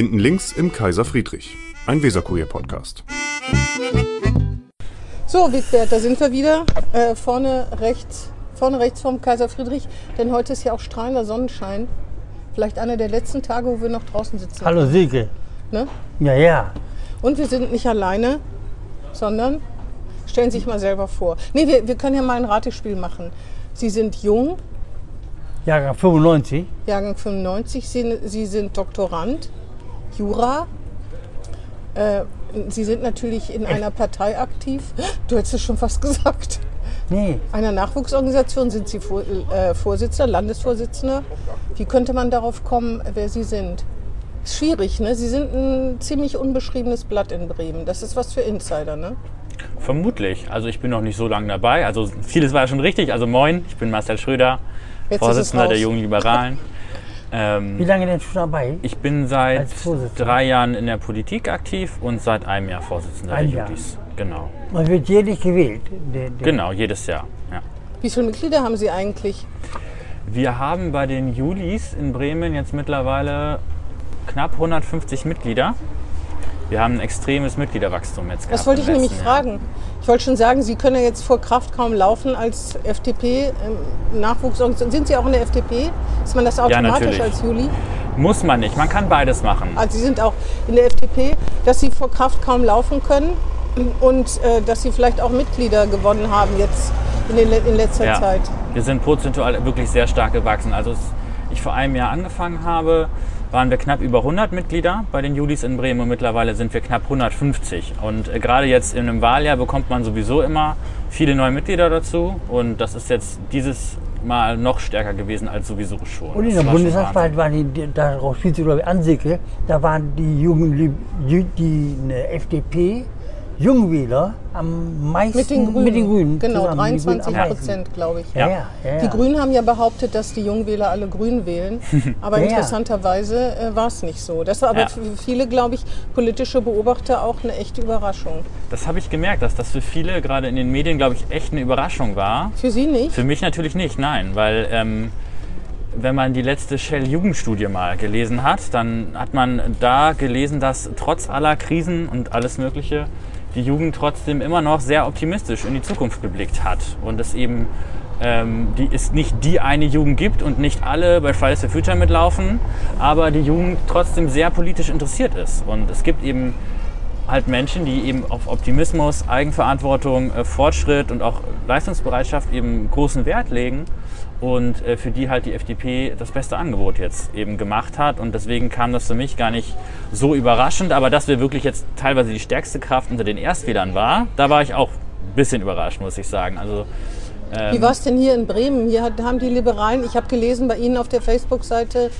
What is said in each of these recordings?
Hinten links im Kaiser Friedrich, ein Weserkurier-Podcast. So, Wigbert, da sind wir wieder. Äh, vorne rechts, vorne rechts vom Kaiser Friedrich, denn heute ist ja auch strahlender Sonnenschein. Vielleicht einer der letzten Tage, wo wir noch draußen sitzen. Hallo Silke. Ne? Ja, ja. Und wir sind nicht alleine, sondern stellen Sie sich mal selber vor. Nee, wir, wir können ja mal ein Ratespiel machen. Sie sind jung, Jahrgang 95. Jahrgang 95, Sie, Sie sind Doktorand, Jura. Äh, Sie sind natürlich in einer Partei aktiv. Du hättest es schon fast gesagt. Nee, Einer Nachwuchsorganisation sind Sie Vor äh, Vorsitzender, Landesvorsitzender. Wie könnte man darauf kommen, wer Sie sind? Ist schwierig, ne? Sie sind ein ziemlich unbeschriebenes Blatt in Bremen. Das ist was für Insider, ne? Vermutlich. Also ich bin noch nicht so lange dabei. Also vieles war ja schon richtig. Also moin, ich bin Marcel Schröder, Jetzt Vorsitzender der. Jungen Liberalen. wie ähm, lange denn schon dabei? ich bin seit drei Jahren in der Politik aktiv und seit einem Jahr Vorsitzender Ein der Jahr. Judis. Genau. Man wird jährlich gewählt. Der, der, Genau, jedes Jahr. Ja. Wie viele Mitglieder haben Sie eigentlich? Wir haben bei den Julis in Bremen jetzt mittlerweile knapp 150 Mitglieder. Wir haben ein extremes Mitgliederwachstum jetzt gehabt. Das wollte ich nämlich Jahr. fragen. Ich wollte schon sagen, Sie können ja jetzt vor Kraft kaum laufen als FDP. ähm. Sind Sie auch in der FDP? Ist man das automatisch natürlich. als Juli? Muss man nicht. Man kann beides machen. Also Sie sind auch in der FDP, dass Sie vor Kraft kaum laufen können und äh, dass Sie vielleicht auch Mitglieder gewonnen haben jetzt in, den, in letzter Ja. Zeit. Wir sind prozentual wirklich sehr stark gewachsen. Also als ich vor einem Jahr angefangen habe, waren wir knapp über 100 Mitglieder bei den Julis in Bremen und mittlerweile sind wir knapp 150. Und äh, gerade jetzt in einem Wahljahr bekommt man sowieso immer viele neue Mitglieder dazu und das ist jetzt dieses Mal noch stärker gewesen als sowieso schon. Und in der Bundestagswahl waren die, die- spielt sie glaube ich Ansicke, da waren die jungen, die eine FDP, Jungwähler am meisten Mit den Grünen. Mit den Grünen Genau, zusammen, die Grünen 23 am meisten. Prozent, glaube ich. Ja, Ja. ja, ja. Die. Grünen haben ja behauptet, dass die Jungwähler alle Grün wählen. Aber interessanterweise äh, war es nicht so. Das war aber Ja. für viele, glaube ich, politische Beobachter auch eine echte Überraschung. Das habe ich gemerkt, dass das für viele gerade in den Medien, glaube ich, echt eine Überraschung war. Für Sie nicht? Für mich natürlich nicht, nein, weil ähm, wenn man die letzte Shell-Jugendstudie mal gelesen hat, dann hat man da gelesen, dass trotz aller Krisen und alles Mögliche die Jugend trotzdem immer noch sehr optimistisch in die Zukunft geblickt hat. Und es eben ähm, die, es nicht die eine Jugend gibt und nicht alle bei Fridays for Future mitlaufen, aber die Jugend trotzdem sehr politisch interessiert ist. Und es gibt eben halt Menschen, die eben auf Optimismus, Eigenverantwortung, äh, Fortschritt und auch Leistungsbereitschaft eben großen Wert legen und äh, für die halt die FDP das beste Angebot jetzt eben gemacht hat und deswegen kam das für mich gar nicht so überraschend, aber dass wir wirklich jetzt teilweise die stärkste Kraft unter den Erstwählern war, da war ich auch ein bisschen überrascht, muss ich sagen. Also ähm, Wie war es denn hier in Bremen? Hier haben die Liberalen, ich habe gelesen, bei Ihnen auf der Facebook-Seite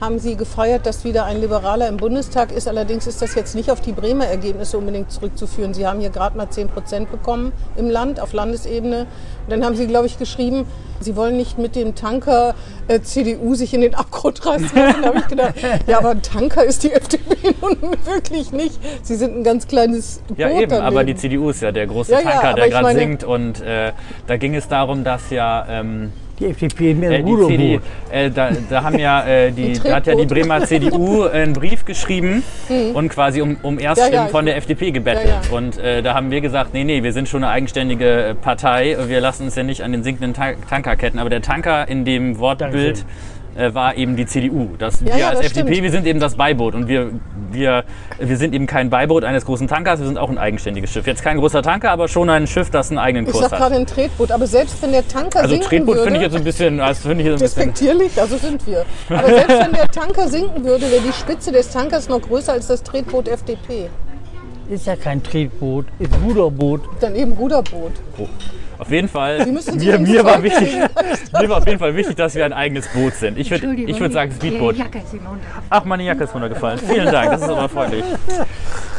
haben Sie gefeiert, dass wieder ein Liberaler im Bundestag ist. Allerdings ist das jetzt nicht auf die Bremer Ergebnisse unbedingt zurückzuführen. Sie haben hier gerade mal 10 Prozent bekommen im Land, auf Landesebene. Und dann haben Sie, glaube ich, geschrieben, Sie wollen nicht mit dem Tanker äh, CDU sich in den Abgrund reißen. lassen. Da habe ich gedacht, ja, aber ein Tanker ist die FDP nun wirklich nicht. Sie sind ein ganz kleines Boot Ja, eben, aber die daneben. CDU ist ja der große Ja, ja, Tanker, aber der gerade singt und äh, da ging es darum, dass ja... Ähm, Die FDP mehr Äh, die CD, äh, da, da haben ja äh, die, Die da hat ja die. Bremer CDU einen Brief geschrieben und quasi um, um Erststimmen Ja, ja, von der FDP gebettelt. Ja, ja. Und äh, da haben wir gesagt, nee, nee, wir sind schon eine eigenständige äh, Partei, wir lassen uns ja nicht an den sinkenden Ta Tanker ketten. Aber der Tanker in dem Wortbild äh, war eben die CDU. Das, Ja, wir ja, als das FDP, stimmt. wir sind eben das Beiboot und wir, wir, wir sind eben kein Beiboot eines großen Tankers, wir sind auch ein eigenständiges Schiff. Jetzt kein großer Tanker, aber schon ein Schiff, das einen eigenen Ich Kurs sag gerade hat. ein Tretboot, aber selbst wenn der Tanker Also sinken Tretboot würde, finde ich jetzt ein bisschen, das finde ich jetzt ein bisschen Respektierlich, also sind wir. Aber selbst wenn der Tanker sinken würde, wäre die Spitze des Tankers noch größer als das Tretboot FDP. Ist ja kein Tretboot, ist Ruderboot. Dann eben Ruderboot. Auf jeden Fall, mir, mir, war wichtig, mir war auf jeden Fall wichtig, dass wir ein eigenes Boot sind. Ich würde ich würd sagen Speedboot. Ach, meine Jacke ist runtergefallen. Vielen Dank, das ist aber freundlich.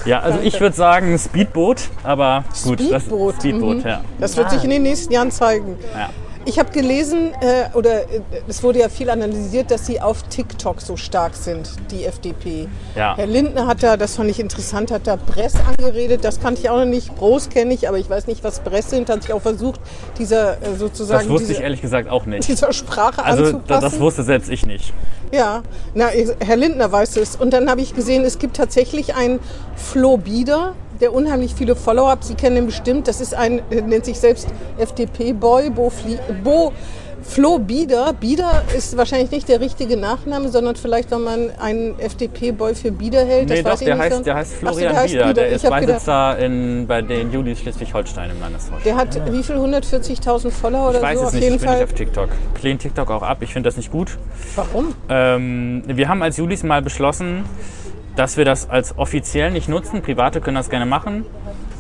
Ja, also ich würde sagen Speedboot, aber gut. Speedboot, Das, Speedboot, mhm. ja. Das wird sich in den nächsten Jahren zeigen. ja. Ich habe gelesen, äh, oder äh, es wurde ja viel analysiert, dass sie auf TikTok so stark sind, die FDP. Ja. Herr Lindner hat da, das fand ich interessant, hat da Bress angeredet. Das kannte ich auch noch nicht. Bros kenne ich, aber ich weiß nicht, was Bress sind. Hat sich auch versucht, dieser äh, sozusagen Das wusste diese, ich ehrlich gesagt auch nicht. dieser Sprache Also anzupassen. das wusste selbst ich nicht. Ja, na, Herr Lindner weiß es. Und dann habe ich gesehen, es gibt tatsächlich einen Flo Bieder, der unheimlich viele Follower hat. Sie kennen ihn bestimmt. Das ist ein, er nennt sich selbst FDP-Boy, Bo, Fli- Bo Flo Bieder. Bieder ist wahrscheinlich nicht der richtige Nachname, sondern vielleicht, wenn man einen FDP-Boy für Bieder hält. Nee, das doch, weiß ich der heißt, so. der heißt Ach so, Florian der heißt Bieder. Der Ich ist Beisitzer in, bei den Julis Schleswig-Holstein im Landeshaus. der hat wie viel? 140.000 Follower Ich oder weiß so? es Auf nicht, jeden ich bin Fall. nicht auf TikTok. Ich lehne TikTok auch ab, ich finde das nicht gut. Warum? Ähm, wir haben als Julis mal beschlossen, dass wir das als offiziell nicht nutzen. Private können das gerne machen.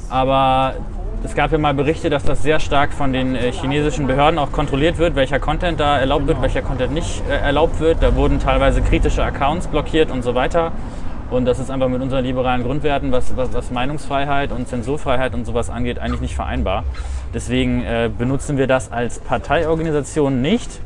Aber es gab ja mal Berichte, dass das sehr stark von den äh, chinesischen Behörden auch kontrolliert wird, welcher Content da erlaubt wird, welcher Content nicht äh, erlaubt wird. Da wurden teilweise kritische Accounts blockiert und so weiter. Und das ist einfach mit unseren liberalen Grundwerten, was, was, was Meinungsfreiheit und Zensurfreiheit und sowas angeht, eigentlich nicht vereinbar. Deswegen äh, benutzen wir das als Parteiorganisation nicht.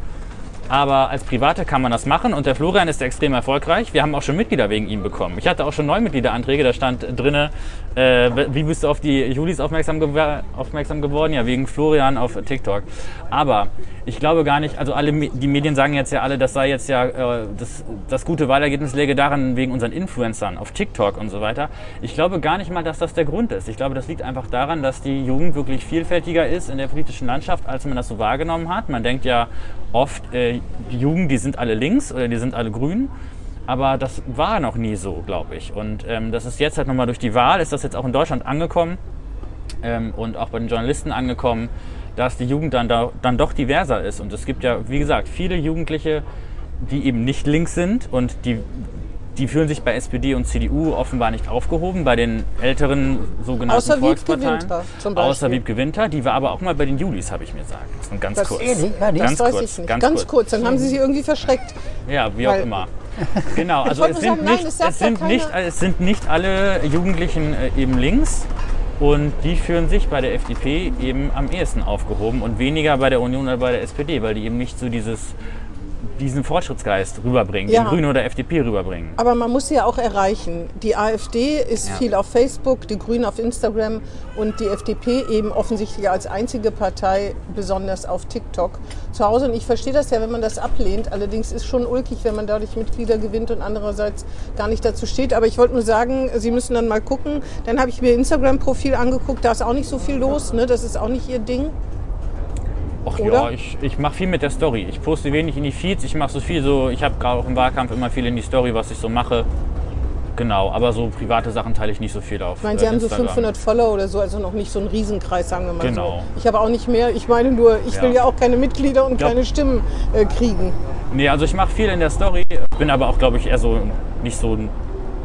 Aber als Private kann man das machen und der Florian ist extrem erfolgreich. Wir haben auch schon Mitglieder wegen ihm bekommen. Ich hatte auch schon Neumitgliederanträge, da stand drinne, äh, wie bist du auf die Julis aufmerksam, gew aufmerksam geworden? Ja, wegen Florian auf TikTok. Aber ich glaube gar nicht, also alle die Medien sagen jetzt ja alle, das sei jetzt ja äh, das, das gute Wahlergebnis läge daran wegen unseren Influencern auf TikTok und so weiter. Ich glaube gar nicht mal, dass das der Grund ist. Ich glaube, das liegt einfach daran, dass die Jugend wirklich vielfältiger ist in der politischen Landschaft, als man das so wahrgenommen hat. Man denkt ja oft, äh, die Jugend, die sind alle links oder die sind alle grün. Aber das war noch nie so, glaube ich. Und ähm, das ist jetzt halt nochmal durch die Wahl, ist das jetzt auch in Deutschland angekommen ähm, und auch bei den Journalisten angekommen, dass die Jugend dann, da, dann doch diverser ist. Und es gibt ja, wie gesagt, viele Jugendliche, die eben nicht links sind und die, die fühlen sich bei SPD und CDU offenbar nicht aufgehoben, bei den älteren sogenannten Außer Wiebke Volksparteien. Winter zum Beispiel. Außer Wiebke Winter, die war aber auch mal bei den Julis, habe ich mir sagen lassen. Ganz Das- kurz. Ehrlich? Ja, ganz Das weiß kurz, ich nicht. Ganz, Ganz, kurz. kurz. Dann haben sie sie irgendwie verschreckt. Ja, wie auch immer. Genau, also es sind, sagen, nein, nicht, sagt es, sind nicht, es sind nicht alle Jugendlichen äh, eben links und die fühlen sich bei der FDP eben am ehesten aufgehoben und weniger bei der Union oder bei der SPD, weil die eben nicht so dieses, diesen Fortschrittsgeist rüberbringen, Ja. den Grünen oder FDP rüberbringen. Aber man muss sie ja auch erreichen. Die AfD ist Ja. viel auf Facebook, die Grünen auf Instagram und die FDP eben offensichtlich als einzige Partei besonders auf TikTok zu Hause. Und ich verstehe das ja, wenn man das ablehnt. Allerdings ist schon ulkig, wenn man dadurch Mitglieder gewinnt und andererseits gar nicht dazu steht. Aber ich wollte nur sagen, Sie müssen dann mal gucken. Dann habe ich mir Instagram-Profil angeguckt. Da ist auch nicht so viel los. Ne? Das ist auch nicht Ihr Ding. Ach Oder? ja, ich, ich mache viel mit der Story. Ich poste wenig in die Feeds, ich mache so viel so, ich habe gerade auch im Wahlkampf immer viel in die Story, was ich so mache. Genau, aber so private Sachen teile ich nicht so viel auf. Ich meine, Sie äh, haben so Instagram. 500 Follower oder so, also noch nicht so einen Riesenkreis, sagen wir mal Genau. so. Ich habe auch nicht mehr. Ich meine nur, ich Ja. will ja auch keine Mitglieder und Ja. keine Stimmen äh, kriegen. Nee, also ich mache viel in der Story, bin aber auch, glaube ich, eher so nicht so, ein-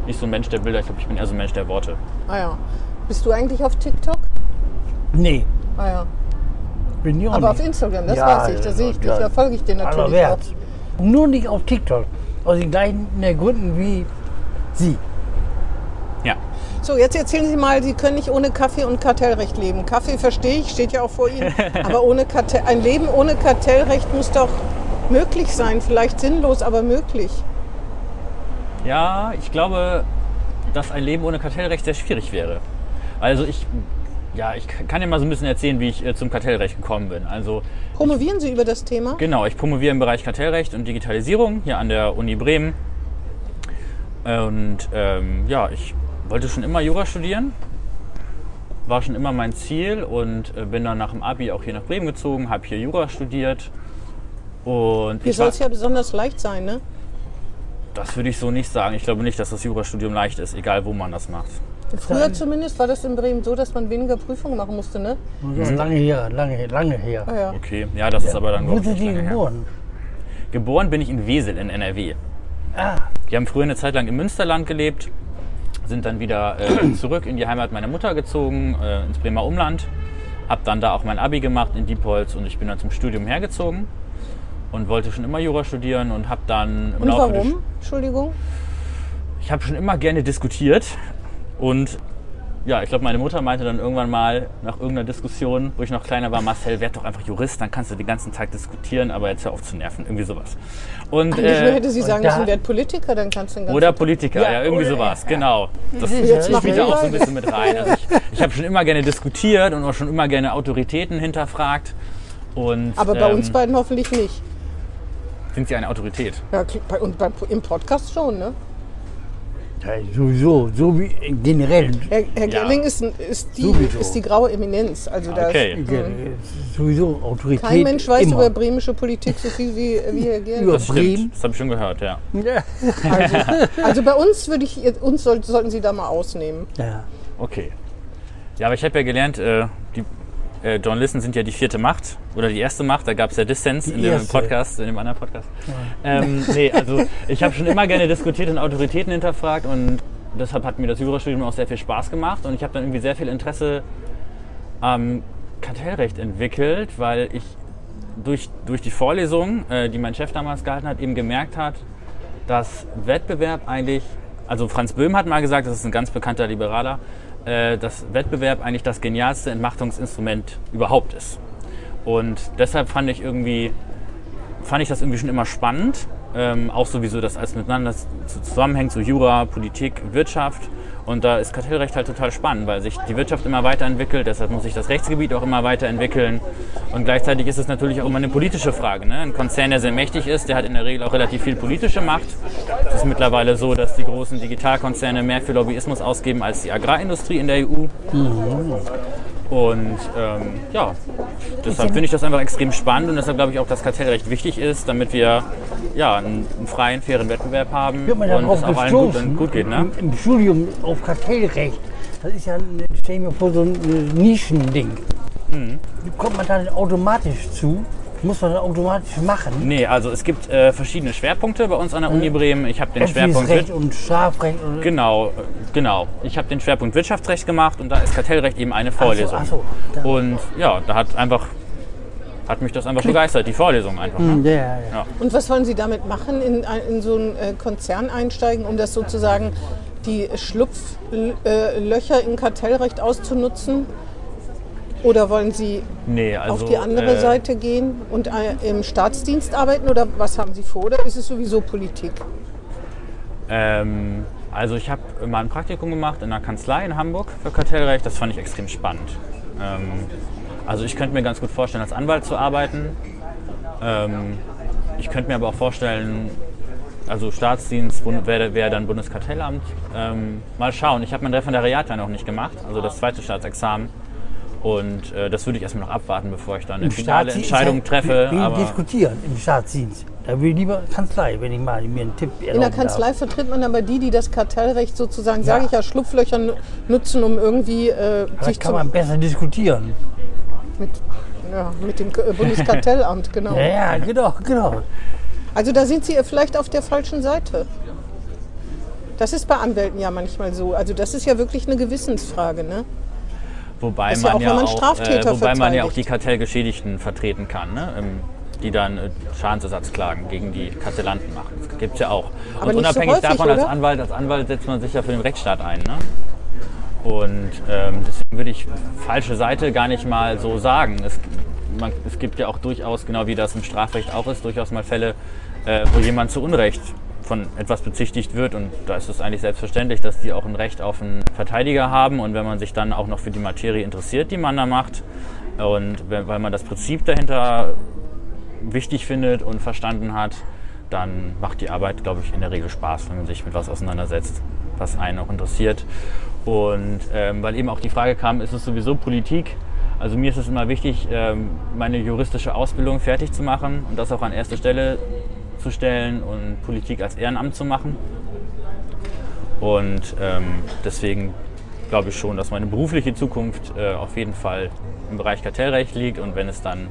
nicht so ein Mensch der Bilder, ich glaube, ich bin eher so ein Mensch der Worte. Ah ja. Bist du eigentlich auf TikTok? Nee, Ah ja. Bin ich auch Aber nicht. auf Instagram, das Ja, weiß ich, da ja, sehe ich dich, ja. da folge ich dir natürlich auch. Allerwärts. Nur nicht auf TikTok. Aus den gleichen äh, Gründen wie Sie. Ja. So, jetzt erzählen Sie mal, Sie können nicht ohne Kaffee und Kartellrecht leben. Kaffee verstehe ich, steht ja auch vor Ihnen. Aber ohne Kartell, ein Leben ohne Kartellrecht muss doch möglich sein. Vielleicht sinnlos, aber möglich. Ja, ich glaube, dass ein Leben ohne Kartellrecht sehr schwierig wäre. Also ich, ja, ich kann dir mal so ein bisschen erzählen, wie ich äh, zum Kartellrecht gekommen bin. Also Promovieren Sie über das Thema? Genau, ich promoviere im Bereich Kartellrecht und Digitalisierung hier an der Uni Bremen. Und ähm, ja, ich wollte schon immer Jura studieren. War schon immer mein Ziel und äh, bin dann nach dem Abi auch hier nach Bremen gezogen, habe hier Jura studiert. Und Hier ich soll es ja besonders leicht sein, ne? das würde ich so nicht sagen. Ich glaube nicht, dass das Jurastudium leicht ist, egal wo man das macht. Früher zumindest war das in Bremen so, dass man weniger Prüfungen machen musste, ne? Das ist lange her, lange, lange her. Ah ja. Okay, ja, das ist aber dann Wo sind Sie lange her. geboren? Geboren bin ich in Wesel in NRW. Ah, Wir haben früher eine Zeit lang im Münsterland gelebt, sind dann wieder äh, zurück in die Heimat meiner Mutter gezogen, äh, ins Bremer Umland. Hab dann da auch mein Abi gemacht in Diepholz und ich bin dann zum Studium hergezogen und wollte schon immer Jura studieren und habe dann im Und Laufe warum? Entschuldigung. ich habe schon immer gerne diskutiert und ja, ich glaube, meine Mutter meinte dann irgendwann mal nach irgendeiner Diskussion, wo ich noch kleiner war, Marcel, werd doch einfach Jurist, dann kannst du den ganzen Tag diskutieren, aber jetzt hör auf zu nerven, irgendwie sowas. Und, nur äh, hätte sie sagen müssen, werd Politiker, dann kannst du den ganzen oder Politiker, ja, Ja, irgendwie oder- sowas, genau. Das Jetzt spielt da auch so ein bisschen mit rein. Also ich ich habe schon immer gerne diskutiert und auch schon immer gerne Autoritäten hinterfragt. Und, Aber bei ähm, uns beiden hoffentlich nicht. sind sie eine Autorität. Ja, bei, und beim, im Podcast schon, ne? Ja, sowieso, so wie generell. Herr, Herr Ja. Gerling ist, ist, die, ist die graue Eminenz. Also da Okay. ist, Ja, Sowieso Autorität. kein Mensch weiß immer. über bremische Politik so viel wie, wie Herr Gerling. Über- Das Bremen. das habe ich schon gehört, ja. Ja. Also, also bei uns würde ich, uns soll, sollten Sie da mal ausnehmen. ja. Okay. Ja, aber ich habe ja gelernt, äh, die äh, Journalisten sind ja die vierte Macht oder die erste Macht. Da gab es ja Dissens Die in dem erste. Podcast, in dem anderen Podcast. Ähm, nee, also ich habe schon immer gerne diskutiert und Autoritäten hinterfragt und deshalb hat mir das Jurastudium auch sehr viel Spaß gemacht und ich habe dann irgendwie sehr viel Interesse am Kartellrecht entwickelt, weil ich durch, durch die Vorlesung, äh, die mein Chef damals gehalten hat, eben gemerkt hat, dass Wettbewerb eigentlich, also Franz Böhm hat mal gesagt, das ist ein ganz bekannter Liberaler, äh, dass Wettbewerb eigentlich das genialste Entmachtungsinstrument überhaupt ist. Und deshalb fand ich irgendwie, fand ich das irgendwie schon immer spannend, ähm, auch sowieso, dass alles miteinander zusammenhängt, so Jura, Politik, Wirtschaft. Und da ist Kartellrecht halt total spannend, weil sich die Wirtschaft immer weiterentwickelt, deshalb muss sich das Rechtsgebiet auch immer weiterentwickeln. Und gleichzeitig ist es natürlich auch immer eine politische Frage. Ne? Ein Konzern, der sehr mächtig ist, der hat in der Regel auch relativ viel politische Macht. Es ist mittlerweile so, dass die großen Digitalkonzerne mehr für Lobbyismus ausgeben als die Agrarindustrie in der EU. Und ähm, ja, deshalb finde ich das einfach extrem spannend und deshalb glaube ich auch, dass Kartellrecht wichtig ist, damit wir ja, einen, einen freien, fairen Wettbewerb haben Wird man und es auch allen gut, gut geht. Ne? im, im Studium auf Kartellrecht. Das ist ja, stell ich mir vor, so ein Nischending. Mhm. Wie kommt man da automatisch zu? Muss man automatisch machen? Nee, also es gibt äh, verschiedene Schwerpunkte bei uns an der Uni Bremen. Ich habe den Schwerpunkt Recht und Strafrecht. Und Genau, äh, genau. Ich habe den Schwerpunkt Wirtschaftsrecht gemacht und da ist Kartellrecht eben eine Vorlesung. ach so, da- und ja, da hat einfach hat mich das einfach begeistert, die Vorlesung einfach. Hm, Ne? ja, ja, ja. Und was wollen Sie damit machen? In, in so einen äh, Konzern einsteigen, um das sozusagen die Schlupflöcher im Kartellrecht auszunutzen? Oder wollen Sie Nee, also auf die andere äh, Seite gehen und äh, im Staatsdienst arbeiten? Oder was haben Sie vor? Oder ist es sowieso Politik? Ähm, also ich habe mal ein Praktikum gemacht in einer Kanzlei in Hamburg für Kartellrecht. Das fand ich extrem spannend. Ähm, also ich könnte mir ganz gut vorstellen, als Anwalt zu arbeiten. Ähm, ich könnte mir aber auch vorstellen, also Staatsdienst wäre wär dann Bundeskartellamt. Ähm, mal schauen. Ich habe mein Referendariat ja noch nicht gemacht, also das zweite Staatsexamen. Und äh, das würde ich erstmal noch abwarten, bevor ich dann eine Im finale Staatsdienst Entscheidung ist treffe. halt- Wir, wir Aber diskutieren im Staatsdienst. Da will ich lieber Kanzlei, wenn ich mal mir einen Tipp In der Kanzlei darf. vertritt man aber die, die das Kartellrecht sozusagen, sage ich ja, Schlupflöcher nu- nutzen, um irgendwie äh, Da sich kann zu, man besser diskutieren. mit, ja, mit dem äh, Bundeskartellamt, genau. Ja, ja, genau, genau. Also da sind Sie vielleicht auf der falschen Seite. Das ist bei Anwälten ja manchmal so. Also das ist ja wirklich eine Gewissensfrage. Ne? Wobei Ist ja man auch, ja wenn man auch, äh, wobei man ja auch die Kartellgeschädigten vertreten kann, ne? ähm, die dann äh, Schadensersatzklagen gegen die Kartellanten machen. Das gibt es ja auch. Aber Und nicht so unabhängig häufig, davon, als? Anwalt, als Anwalt setzt man sich ja für den Rechtsstaat ein. Ne? Und ähm, deswegen würde ich falsche Seite gar nicht mal so sagen. Es, man, es gibt ja auch durchaus, genau wie das im Strafrecht auch ist, durchaus mal Fälle, äh, wo jemand zu Unrecht von etwas bezichtigt wird. Und da ist es eigentlich selbstverständlich, dass die auch ein Recht auf einen Verteidiger haben. Und wenn man sich dann auch noch für die Materie interessiert, die man da macht, und weil man das Prinzip dahinter wichtig findet und verstanden hat, dann macht die Arbeit, glaube ich, in der Regel Spaß, wenn man sich mit was auseinandersetzt, was einen auch interessiert. Und ähm, weil eben auch die Frage kam, ist es sowieso Politik? Also mir ist es immer wichtig, ähm, meine juristische Ausbildung fertig zu machen und das auch an erste Stelle zu stellen und Politik als Ehrenamt zu machen. Und ähm, deswegen glaube ich schon, dass meine berufliche Zukunft äh, auf jeden Fall im Bereich Kartellrecht liegt und wenn es dann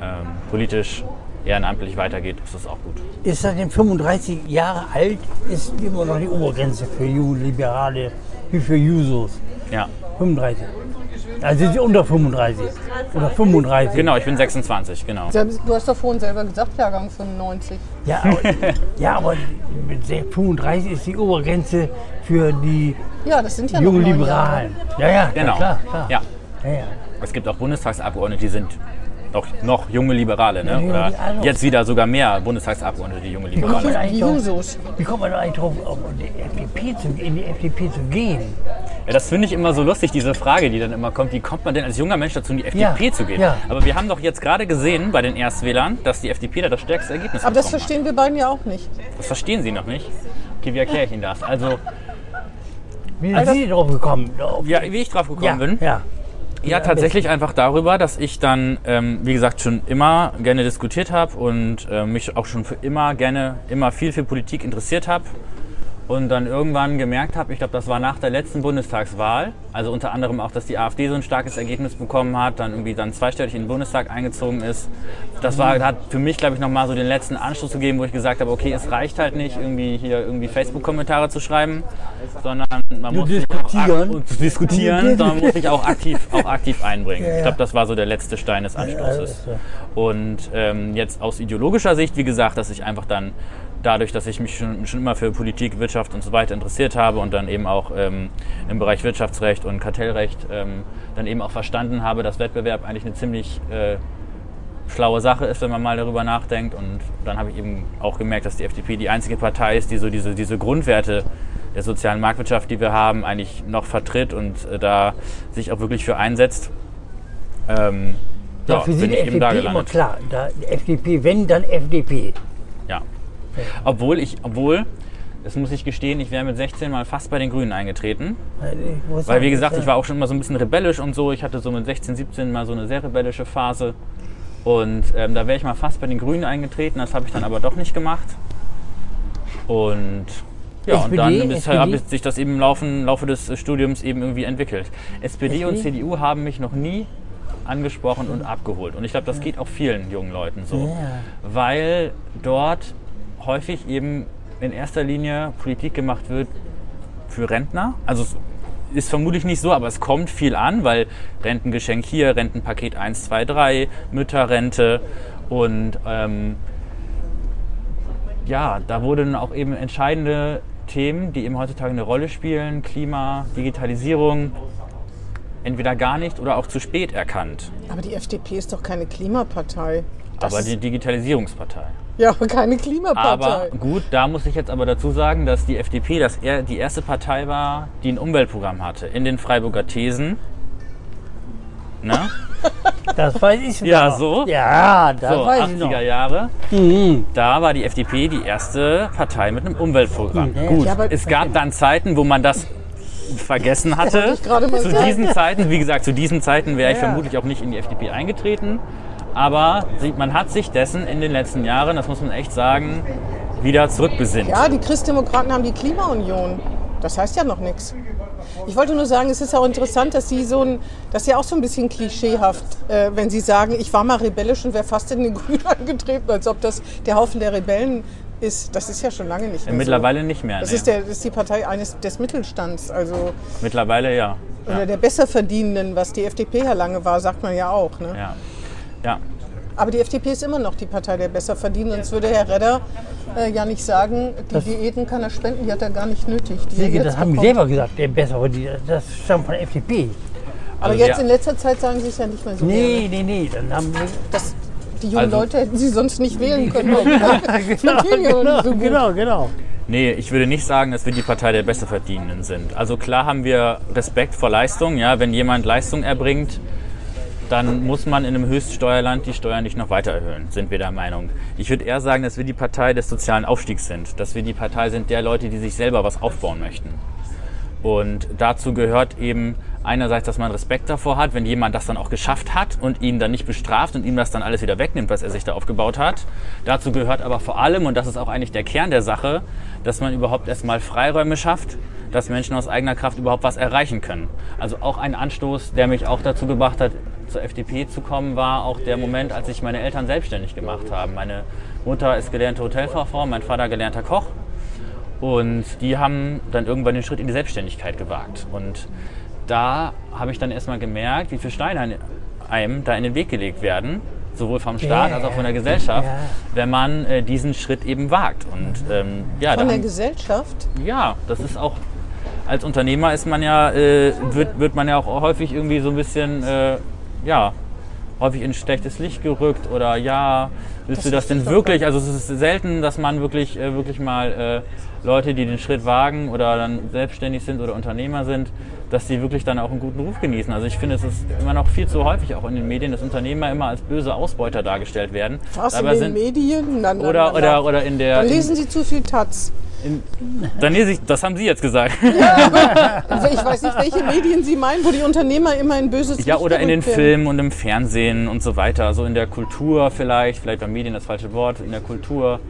ähm, politisch ehrenamtlich weitergeht, ist das auch gut. Ist seitdem 35 Jahre alt, ist immer noch die Obergrenze für junge Liberale, wie für Jusos. Ja, 35. Also sind Sie unter 35 oder 35. Genau, ich bin 26, genau. Du hast doch vorhin selber gesagt, Jahrgang 95. Ja, aber, ja, aber mit 35 ist die Obergrenze für die Ja, das sind ja jungen Liberalen. Ja, ja, Genau. ja, klar, klar. Ja. Ja, ja. Es gibt auch Bundestagsabgeordnete, die sind noch, noch junge Liberale. Ne? Oder jetzt wieder sogar mehr Bundestagsabgeordnete, die junge Wie kommt Liberale. Die drauf, Jusos. wie kommt man da eigentlich drauf, auf die FDP zu, in die FDP zu gehen? Ja, das finde ich immer so lustig, diese Frage, die dann immer kommt. Wie kommt man denn als junger Mensch dazu, in die FDP Ja, zu gehen? ja. Aber wir haben doch jetzt gerade gesehen bei den Erstwählern, dass die FDP da das stärkste Ergebnis Aber das verstehen wir beiden ja auch nicht. hat. Das verstehen Sie noch nicht. Okay, wie erkläre ich Ihnen das? Also, Wie sind Sie drauf gekommen? Auf- ja, wie ich drauf gekommen ja, bin. ja. Ja, tatsächlich einfach darüber, dass ich dann, ähm, wie gesagt, schon immer gerne diskutiert habe und äh, mich auch schon für immer gerne, immer viel für Politik interessiert habe. Und dann irgendwann gemerkt habe, ich glaube, das war nach der letzten Bundestagswahl, also unter anderem auch, dass die AfD so ein starkes Ergebnis bekommen hat, dann irgendwie dann zweistellig in den Bundestag eingezogen ist. Das war, hat für mich, glaube ich, nochmal so den letzten Anschluss gegeben, wo ich gesagt habe, okay, es reicht halt nicht, irgendwie hier irgendwie Facebook-Kommentare zu schreiben, sondern man muss sich auch diskutieren. und zu diskutieren, sondern muss sich auch aktiv, auch aktiv einbringen. Ich glaube, das war so der letzte Stein des Anstoßes. Und ähm, jetzt aus ideologischer Sicht, wie gesagt, dass ich einfach dann dadurch, dass ich mich schon, schon immer für Politik, Wirtschaft und so weiter interessiert habe und dann eben auch ähm, im Bereich Wirtschaftsrecht und Kartellrecht ähm, dann eben auch verstanden habe, dass Wettbewerb eigentlich eine ziemlich äh, schlaue Sache ist, wenn man mal darüber nachdenkt. Und dann habe ich eben auch gemerkt, dass die FDP die einzige Partei ist, die so diese, diese Grundwerte der sozialen Marktwirtschaft, die wir haben, eigentlich noch vertritt und äh, da sich auch wirklich für einsetzt. Ähm, ja, Dafür bin sind ich eben da FDP immer gelandet. klar. Da, die FDP, wenn, dann FDP. Obwohl ich, obwohl, das muss ich gestehen, ich wäre mit 16 mal fast bei den Grünen eingetreten. Weil, wie gesagt, ich war auch schon immer so ein bisschen rebellisch und so. Ich hatte so mit 16, 17 mal so eine sehr rebellische Phase. Und ähm, da wäre ich mal fast bei den Grünen eingetreten. Das habe ich dann aber doch nicht gemacht. Und ja, und SPD, dann ist, SPD? hat sich das eben im Laufe, Laufe des äh, Studiums eben irgendwie entwickelt. SPD und SPD? CDU haben mich noch nie angesprochen und abgeholt. Und ich glaube, das geht auch vielen jungen Leuten so. Ja. Weil dort häufig eben in erster Linie Politik gemacht wird für Rentner. Also es ist vermutlich nicht so, aber es kommt viel an, weil Rentengeschenk hier, Rentenpaket 1, 2, 3, Mütterrente und ähm, ja, da wurden auch eben entscheidende Themen, die eben heutzutage eine Rolle spielen, Klima, Digitalisierung, entweder gar nicht oder auch zu spät erkannt. Aber die FDP ist doch keine Klimapartei. Das aber die Digitalisierungspartei. Ja, aber keine Klimapartei. Aber gut, da muss ich jetzt aber dazu sagen, dass die FDP das er, die erste Partei war, die ein Umweltprogramm hatte. In den Freiburger Thesen. Ne? Das weiß ich Ja, noch. so. Ja, das So, weiß ich noch. 80er Jahre. Mhm. Da war die FDP die erste Partei mit einem Umweltprogramm. Ja, Gut, ja, es gab dann Zeiten, wo man das vergessen hatte. ich gerade mal Zu sagen. diesen Zeiten, wie gesagt, zu diesen Zeiten wäre ich Ja, ja. vermutlich auch nicht in die FDP eingetreten. Aber man hat sich dessen in den letzten Jahren, das muss man echt sagen, wieder zurückbesinnt. Ja, die Christdemokraten haben die Klimaunion. Das heißt ja noch nichts. Ich wollte nur sagen, es ist auch interessant, dass Sie so ein, das ist ja auch so ein bisschen klischeehaft, äh, wenn Sie sagen, ich war mal rebellisch und wäre fast in den Grünen eingetreten, als ob das der Haufen der Rebellen ist. Das ist ja schon lange nicht mehr Mittlerweile so. nicht mehr. Das nee. ist, der, das ist die Partei eines des Mittelstands, also Mittlerweile ja. oder der Besserverdienenden, was die FDP ja lange war, sagt man ja auch. Ne? Ja. Ja. Aber die FDP ist immer noch die Partei der Besserverdienenden. Sonst würde Herr Redder äh, ja nicht sagen, die Diäten kann er spenden, die hat er gar nicht nötig. Jetzt das haben die bekommt. selber gesagt, der bessere, die, das stammt von der FDP. Aber Also jetzt der- in letzter Zeit sagen sie es ja nicht mehr so Nee, gerne. nee, nee, dann haben wir... Das, die jungen Also- Leute hätten sie sonst nicht wählen können. Das genau, ja nicht so genau, genau. Nee, ich würde nicht sagen, dass wir die Partei der Besserverdienenden sind. Also klar haben wir Respekt vor Leistung. Ja, wenn jemand Leistung erbringt, dann muss man in einem Höchststeuerland die Steuern nicht noch weiter erhöhen, sind wir der Meinung. Ich würde eher sagen, dass wir die Partei des sozialen Aufstiegs sind. Dass wir die Partei sind der Leute, die sich selber was aufbauen möchten. Und dazu gehört eben einerseits, dass man Respekt davor hat, wenn jemand das dann auch geschafft hat und ihn dann nicht bestraft und ihm das dann alles wieder wegnimmt, was er sich da aufgebaut hat. Dazu gehört aber vor allem, und das ist auch eigentlich der Kern der Sache, dass man überhaupt erstmal Freiräume schafft, dass Menschen aus eigener Kraft überhaupt was erreichen können. Also auch ein Anstoß, der mich auch dazu gebracht hat, zur FDP zu kommen, war auch der Moment, als sich meine Eltern selbstständig gemacht haben. Meine Mutter ist gelernte Hotelfachfrau, mein Vater gelernter Koch. Und die haben dann irgendwann den Schritt in die Selbstständigkeit gewagt. Und da habe ich dann erstmal gemerkt, wie viele Steine einem da in den Weg gelegt werden, sowohl vom Staat Ja, als auch von der Gesellschaft, Ja. wenn man äh, diesen Schritt eben wagt. Und ähm, ja, Von der haben- Gesellschaft? ja, das ist auch. Als Unternehmer ist man ja, äh, wird, wird man ja auch häufig irgendwie so ein bisschen, äh, ja, häufig in schlechtes Licht gerückt oder ja, willst Das du das denn wirklich? Also es ist selten, dass man wirklich, äh, wirklich mal äh, Leute, die den Schritt wagen oder dann selbstständig sind oder Unternehmer sind, dass die wirklich dann auch einen guten Ruf genießen. Also ich finde, es ist immer noch viel zu häufig auch in den Medien, dass Unternehmer immer als böse Ausbeuter dargestellt werden. Was in den sind- Medien? Na, na, oder, oder, oder in der. Dann lesen Sie zu viel Taz. dann lese ich, das haben Sie jetzt gesagt. Also ich weiß nicht, welche Medien Sie meinen, wo die Unternehmer immer ein böses Ja, Licht oder in den werden. Filmen und im Fernsehen und so weiter. Also in der Kultur vielleicht, vielleicht bei Medien das falsche Wort, in der Kultur.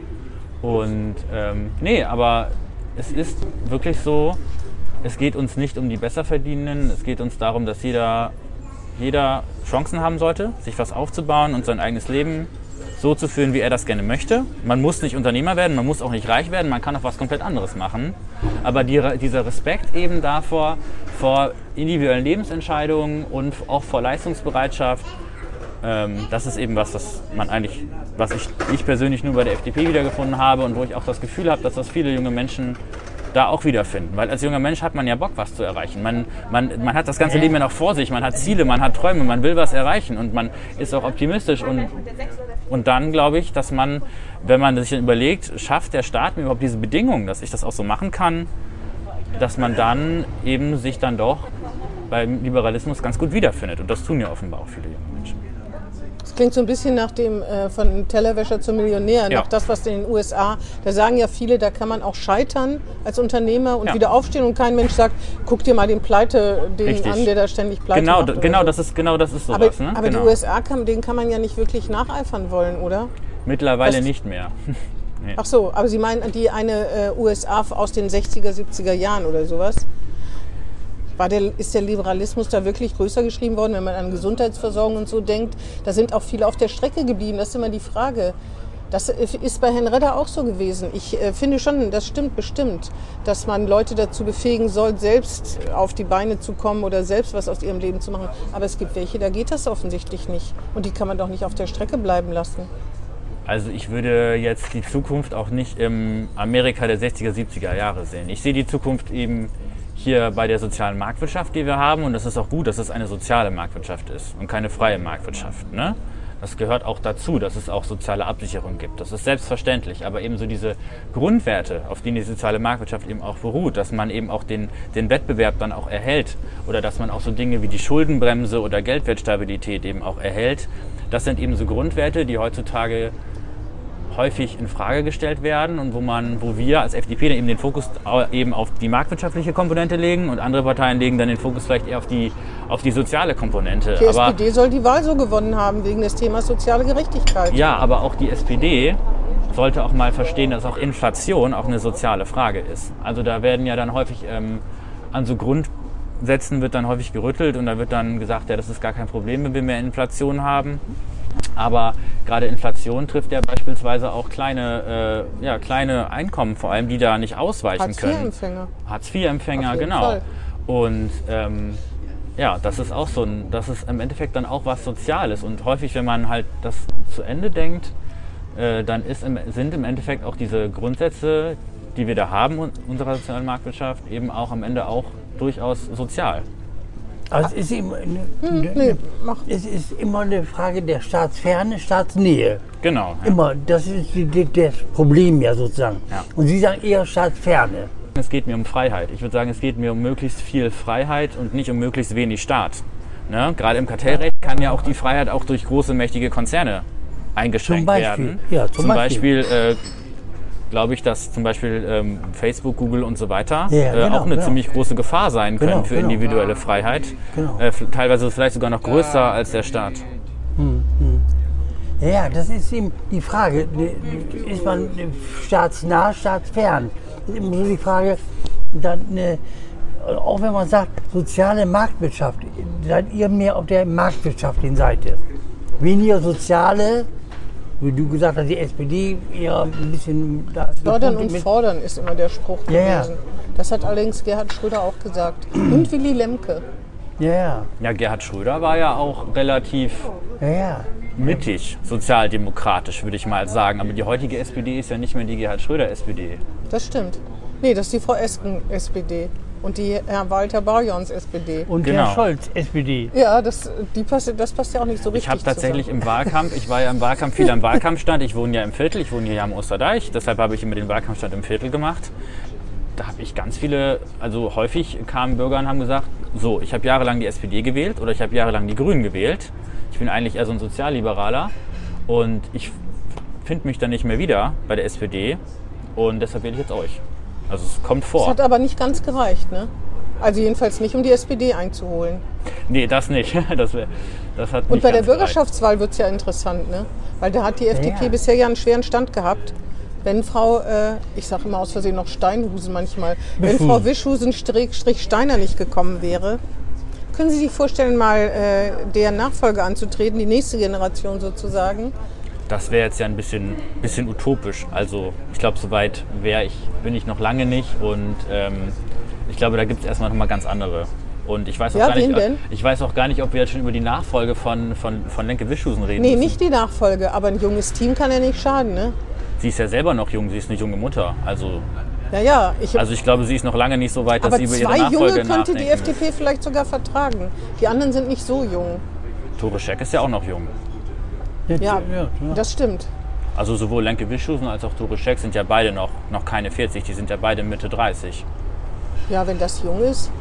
Und ähm, nee, aber es ist wirklich so, es geht uns nicht um die Besserverdienenden, es geht uns darum, dass jeder, jeder Chancen haben sollte, sich was aufzubauen und sein eigenes Leben so zu führen, wie er das gerne möchte. Man muss nicht Unternehmer werden, man muss auch nicht reich werden, man kann auch was komplett anderes machen. Aber die, dieser Respekt eben davor, vor individuellen Lebensentscheidungen und auch vor Leistungsbereitschaft, ähm, das ist eben was, was man eigentlich, was ich, ich persönlich nur bei der FDP wiedergefunden habe und wo ich auch das Gefühl habe, dass das viele junge Menschen da auch wiederfinden. Weil als junger Mensch hat man ja Bock, was zu erreichen. Man, man, man hat das ganze Leben ja noch vor sich, man hat Ziele, man hat Träume, man will was erreichen und man ist auch optimistisch. Und, und dann glaube ich, dass man, wenn man sich dann überlegt, schafft der Staat mir überhaupt diese Bedingungen, dass ich das auch so machen kann, dass man dann eben sich dann doch beim Liberalismus ganz gut wiederfindet. Und das tun ja offenbar auch viele junge Menschen. Das klingt so ein bisschen nach dem äh, von Tellerwäscher zum Millionär, Ja. nach das, was in den USA, da sagen ja viele, da kann man auch scheitern als Unternehmer und Ja. wieder aufstehen und kein Mensch sagt, guck dir mal den Pleite, den Richtig. an, der da ständig Pleite Genau, macht. genau, so. das ist genau das ist aber, sowas. ne? aber genau. die USA, kann, denen kann man ja nicht wirklich nacheifern wollen, oder? Mittlerweile Was- nicht mehr. Ach so, aber Sie meinen die eine äh, USA aus den 60er, 70er Jahren oder sowas? War der, ist der Liberalismus da wirklich größer geschrieben worden, wenn man an Gesundheitsversorgung und so denkt? Da sind auch viele auf der Strecke geblieben. Das ist immer die Frage. Das ist bei Herrn Redder auch so gewesen. Ich äh, finde schon, das stimmt bestimmt, dass man Leute dazu befähigen soll, selbst auf die Beine zu kommen oder selbst was aus ihrem Leben zu machen. Aber es gibt welche, da geht das offensichtlich nicht. Und die kann man doch nicht auf der Strecke bleiben lassen. Also ich würde jetzt die Zukunft auch nicht im Amerika der 60er, 70er Jahre sehen. Ich sehe die Zukunft eben hier bei der sozialen Marktwirtschaft, die wir haben. Und es ist auch gut, dass es eine soziale Marktwirtschaft ist und keine freie Marktwirtschaft. Ne? Das gehört auch dazu, dass es auch soziale Absicherung gibt. Das ist selbstverständlich. Aber eben so diese Grundwerte, auf denen die soziale Marktwirtschaft eben auch beruht, dass man eben auch den, den Wettbewerb dann auch erhält oder dass man auch so Dinge wie die Schuldenbremse oder Geldwertstabilität eben auch erhält, das sind eben so Grundwerte, die heutzutage häufig in Frage gestellt werden und wo man, wo wir als FDP dann eben den Fokus eben auf die marktwirtschaftliche Komponente legen und andere Parteien legen dann den Fokus vielleicht eher auf die, auf die soziale Komponente. Die aber, SPD soll die Wahl so gewonnen haben wegen des Themas soziale Gerechtigkeit. ja, aber auch die SPD sollte auch mal verstehen, dass auch Inflation auch eine soziale Frage ist. Also da werden ja dann häufig ähm, an so Grundsätzen wird dann häufig gerüttelt und da wird dann gesagt, ja, das ist gar kein Problem, wenn wir mehr Inflation haben. Aber gerade Inflation trifft ja beispielsweise auch kleine, äh, ja, kleine Einkommen, vor allem die da nicht ausweichen können. Hartz-IV-Empfänger. Hartz-IV-Empfänger, genau. Fall. Und ähm, ja, das ist auch so ein, das ist im Endeffekt dann auch was Soziales. Und häufig, wenn man halt das zu Ende denkt, äh, dann ist im, sind im Endeffekt auch diese Grundsätze, die wir da haben in unserer sozialen Marktwirtschaft, eben auch am Ende auch durchaus sozial. Also es ist immer eine, eine, nee, mach. es ist immer eine Frage der Staatsferne, Staatsnähe. Genau. Ja. Immer, das ist die, die, das Problem ja sozusagen. Ja. Und Sie sagen eher Staatsferne. Es geht mir um Freiheit. Ich würde sagen, es geht mir um möglichst viel Freiheit und nicht um möglichst wenig Staat. Ne? Gerade im Kartellrecht kann ja auch die Freiheit auch durch große, mächtige Konzerne eingeschränkt Zum Beispiel. werden. Ja, zum zum Beispiel, äh, glaube ich, dass zum Beispiel ähm, Facebook, Google und so weiter Ja, äh, genau, auch eine genau. ziemlich große Gefahr sein können Genau, für genau. individuelle Freiheit. Genau. Äh, teilweise vielleicht sogar noch größer als der Staat. Ja, Ja, das ist eben die Frage. Ist man staatsnah, staatsfern? Das ist immer so die Frage, dann, äh, auch wenn man sagt, soziale Marktwirtschaft, seid ihr mehr auf der marktwirtschaftlichen Seite. Weniger soziale, wie du gesagt hast, die SPD eher ein bisschen... Fördern und mit- fordern ist immer der Spruch Ja, ja. gewesen. Das hat allerdings Gerhard Schröder auch gesagt. Und Willy Lemke. Ja, ja. Ja, Gerhard Schröder war ja auch relativ Ja, ja. mittig, sozialdemokratisch, würde ich mal sagen. Aber die heutige SPD ist ja nicht mehr die Gerhard Schröder SPD. Das stimmt. Nee, das ist die Frau Esken SPD und die Herr Walter Barjons SPD. Und Genau. Herr Scholz, SPD. Ja, das, die passt, das passt ja auch nicht so richtig Ich habe tatsächlich zusammen. im Wahlkampf, ich war ja im Wahlkampf viel am Wahlkampfstand. Ich wohne ja im Viertel, ich wohne hier am Osterdeich. Deshalb habe ich immer den Wahlkampfstand im Viertel gemacht. Da habe ich ganz viele, also häufig kamen Bürger und haben gesagt, so, ich habe jahrelang die SPD gewählt oder ich habe jahrelang die Grünen gewählt. Ich bin eigentlich eher so ein Sozialliberaler und ich finde mich dann nicht mehr wieder bei der SPD und deshalb wähle ich jetzt euch. Also es kommt vor. hat aber nicht ganz gereicht, ne? Also jedenfalls nicht, um die SPD einzuholen. Nee, das nicht. Das, das hat Und nicht bei der. Bürgerschaftswahl wird es ja interessant, ne? Weil da hat die FDP ja. bisher ja einen schweren Stand gehabt. Wenn Frau, äh, ich sage immer aus Versehen noch Steinhusen manchmal, wenn Wischhusen. Frau Wischhusen Strich, Strich Steiner nicht gekommen wäre, können Sie sich vorstellen, mal äh, deren Nachfolge anzutreten, die nächste Generation sozusagen? Das wäre jetzt ja ein bisschen, bisschen utopisch. Also ich glaube, soweit wäre ich, bin ich noch lange nicht und ähm, ich glaube, da gibt es erstmal nochmal ganz andere. Und ich weiß, auch Ja, gar nicht, denn? ich weiß auch gar nicht, ob wir jetzt schon über die Nachfolge von, von, von Lenke Wischhusen reden. Nee, müssen. nicht die Nachfolge, aber ein junges Team kann ja nicht schaden, ne? Sie ist ja selber noch jung, sie ist eine junge Mutter. Also, Ja, ja. Ich, also ich glaube, sie ist noch lange nicht so weit, dass sie über ihre zwei Nachfolge Junge könnte die. FDP vielleicht sogar vertragen. Die anderen sind nicht so jung. Tore Scheck ist ja auch noch jung. Ja, ja. das stimmt. Also sowohl Lenke Wischhusen als auch Tore Scheck sind ja beide noch, noch keine 40, die sind ja beide Mitte 30. Ja, wenn das jung ist.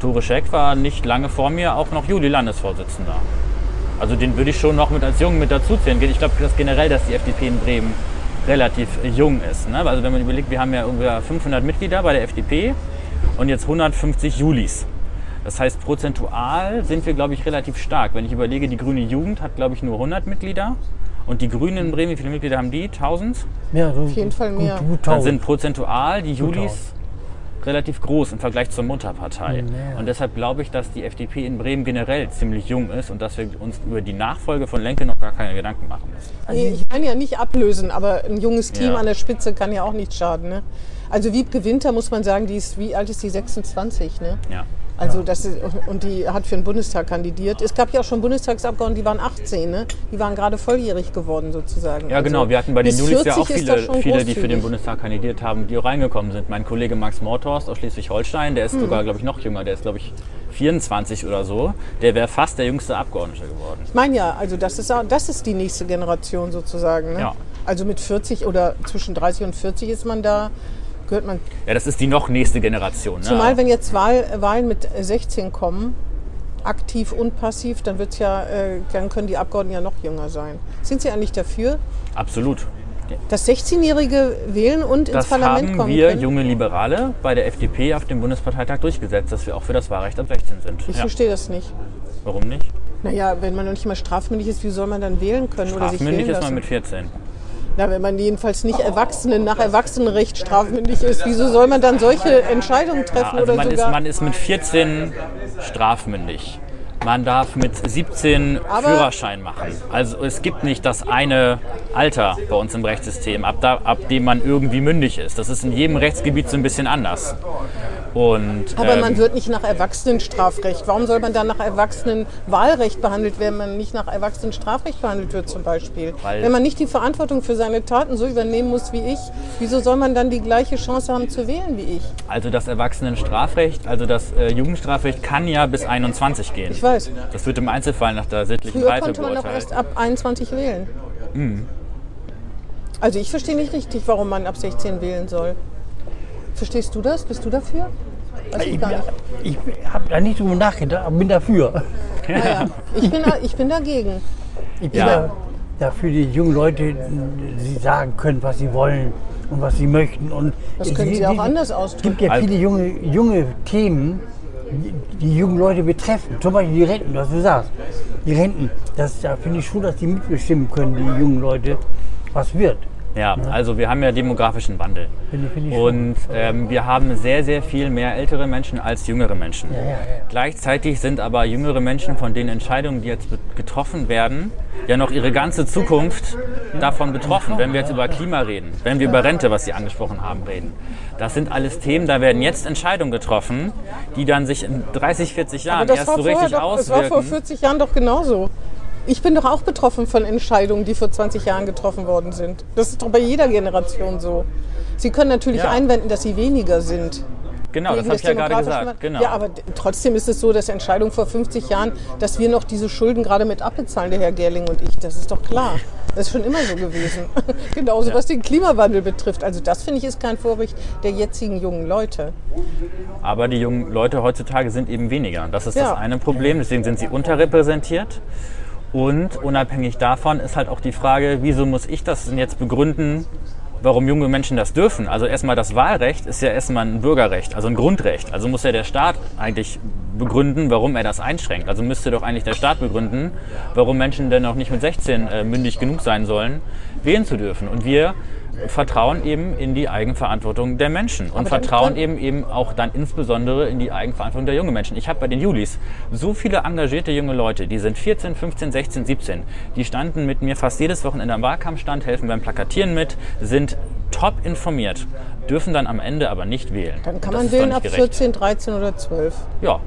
Tore Scheck war nicht lange vor mir auch noch Juli-Landesvorsitzender. Also den würde ich schon noch mit als Jungen mit dazuzählen. Ich glaube dass generell, dass die FDP in Bremen relativ jung ist. Ne? Also wenn man überlegt, wir haben ja ungefähr 500 Mitglieder bei der FDP und jetzt 150 Julis. Das heißt, prozentual sind wir, glaube ich, relativ stark. Wenn ich überlege, die grüne Jugend hat, glaube ich, nur 100 Mitglieder. Und die Grünen in Bremen, wie viele Mitglieder haben die? 1000? Ja, so Auf jeden Fall mehr. Gut, gut Dann sind prozentual die Julis relativ groß im Vergleich zur Mutterpartei. Ja. Und deshalb glaube ich, dass die FDP in Bremen generell ziemlich jung ist und dass wir uns über die Nachfolge von Lenke noch gar keine Gedanken machen müssen. Nee, ich kann ja nicht ablösen, aber ein junges Team Ja. an der Spitze kann ja auch nicht schaden. Ne? Also Wiebke Winter muss man sagen, die ist, wie alt ist die? 26, ne? Ja. Also das ist, und die hat für den Bundestag kandidiert. Es gab ja auch schon Bundestagsabgeordnete, die waren 18, ne? Die waren gerade volljährig geworden sozusagen. Ja, Also genau. Wir hatten bei den Julis ja 40 auch viele, viele, die für den. Bundestag kandidiert haben, die auch reingekommen sind. Mein Kollege Max Morthorst aus Schleswig-Holstein, der ist Hm. sogar, glaube ich, noch jünger. Der ist, glaube ich, 24 oder so. Der wäre fast der jüngste Abgeordnete geworden. Ich meine ja, also das ist, auch- das ist die nächste Generation sozusagen. Ne? Ja. Also mit 40 oder zwischen 30 und 40 ist man da, gehört man Ja, das ist die noch nächste Generation. Ne? Zumal, wenn jetzt Wahl, Wahlen mit 16 kommen, aktiv und passiv, dann, wird's ja, äh, dann können die Abgeordneten ja noch jünger sein. Sind Sie eigentlich dafür, Absolut. dass 16-Jährige wählen und ins Das Parlament haben kommen wir können? junge Liberale bei der FDP auf dem Bundesparteitag durchgesetzt, dass wir auch für das Wahlrecht ab 16 sind. Ich Ja. verstehe das nicht. Warum nicht? Naja, wenn man noch nicht mal strafmündig ist, wie soll man dann wählen können oder sich Strafmündig wählen ist man lassen? mit 14. Na, wenn man jedenfalls nicht Erwachsenen nach Erwachsenenrecht strafmündig ist, wieso soll man dann solche Entscheidungen Ja, treffen also oder man ist, sogar? man ist mit 14 strafmündig. Man darf mit 17 Aber- Führerschein machen. Also es gibt nicht das eine Alter bei uns im Rechtssystem, ab, da, ab dem man irgendwie mündig ist. Das ist in jedem Rechtsgebiet so ein bisschen anders. Und, Aber man ähm, wird nicht nach Erwachsenenstrafrecht. Warum soll man dann nach Erwachsenenwahlrecht behandelt werden, wenn man nicht nach Erwachsenenstrafrecht behandelt wird zum Beispiel? Wenn man nicht die Verantwortung für seine Taten so übernehmen muss wie ich, wieso soll man dann die gleiche Chance haben zu wählen wie ich? also das Erwachsenenstrafrecht, also das äh, Jugendstrafrecht kann ja bis 21 gehen. Ich weiß. Das wird im Einzelfall nach der sittlichen Früher Reife konnte man doch erst ab 21 wählen. Hm. Also ich verstehe nicht richtig, warum man ab 16 wählen soll. Verstehst du das? Bist du dafür? Weiß ich Ich, ich habe da nicht drüber nachgedacht, aber bin dafür. Naja, ich, bin, ich bin dagegen. Ich bin Ja. da, dafür, die jungen Leute, sie sagen können, was sie wollen und was sie möchten. Und Das können sie auch anders Es ausdrücken. gibt ja viele junge, junge Themen, die jungen Leute betreffen. Zum Beispiel die Renten, was du sagst. Die Renten, das, da finde ich schon, dass die mitbestimmen können, die jungen Leute, was wird. Ja, also wir haben ja demografischen Wandel. Finde ich- finde ich. Und ähm, wir haben sehr, sehr viel mehr ältere Menschen als jüngere Menschen. ja, ja. Gleichzeitig sind aber jüngere Menschen von den Entscheidungen, die jetzt getroffen werden, ja noch ihre ganze Zukunft davon betroffen, wenn wir jetzt über Klima reden, wenn wir über Rente, was Sie angesprochen haben, reden. Das sind alles Themen, da werden jetzt Entscheidungen getroffen, die dann sich in 30, 40 Jahren das erst so vorher richtig doch, das war vor auswirken. 40 Jahren doch genauso. Ich bin doch auch betroffen von Entscheidungen, die vor 20 Jahren getroffen worden sind. Das ist doch bei jeder Generation so. Sie können natürlich Ja. einwenden, dass sie weniger sind. Genau, das habe ich ja gerade gesagt. Genau. Ja, aber trotzdem ist es so, dass Entscheidungen vor 50 Jahren, dass wir noch diese Schulden gerade mit abbezahlen, der Herr Gerling und ich, das ist doch klar. Das ist schon immer so gewesen. Genauso Ja. was den Klimawandel betrifft. Also das finde ich ist kein Vorrecht der jetzigen jungen Leute. Aber die jungen Leute heutzutage sind eben weniger. Das ist Ja. das eine Problem, deswegen sind sie unterrepräsentiert. Und unabhängig davon ist halt auch die Frage, wieso muss ich das denn jetzt begründen, warum junge Menschen das dürfen? Also erstmal das Wahlrecht ist ja erstmal ein Bürgerrecht, also ein Grundrecht. Also muss ja der Staat eigentlich begründen, warum er das einschränkt. Also müsste doch eigentlich der Staat begründen, warum Menschen denn noch nicht mit 16 äh, mündig genug sein sollen, wählen zu dürfen. Und wir vertrauen eben in die Eigenverantwortung der Menschen und vertrauen eben eben auch dann insbesondere in die Eigenverantwortung der jungen Menschen. Ich habe bei den Julis so viele engagierte junge Leute, die sind 14, 15, 16, 17. Die standen mit mir fast jedes Wochenende am Wahlkampfstand, helfen beim Plakatieren mit, sind top informiert, dürfen dann am Ende aber nicht wählen. Dann kann man wählen ab gerecht. 14, 13 oder 12. Ja,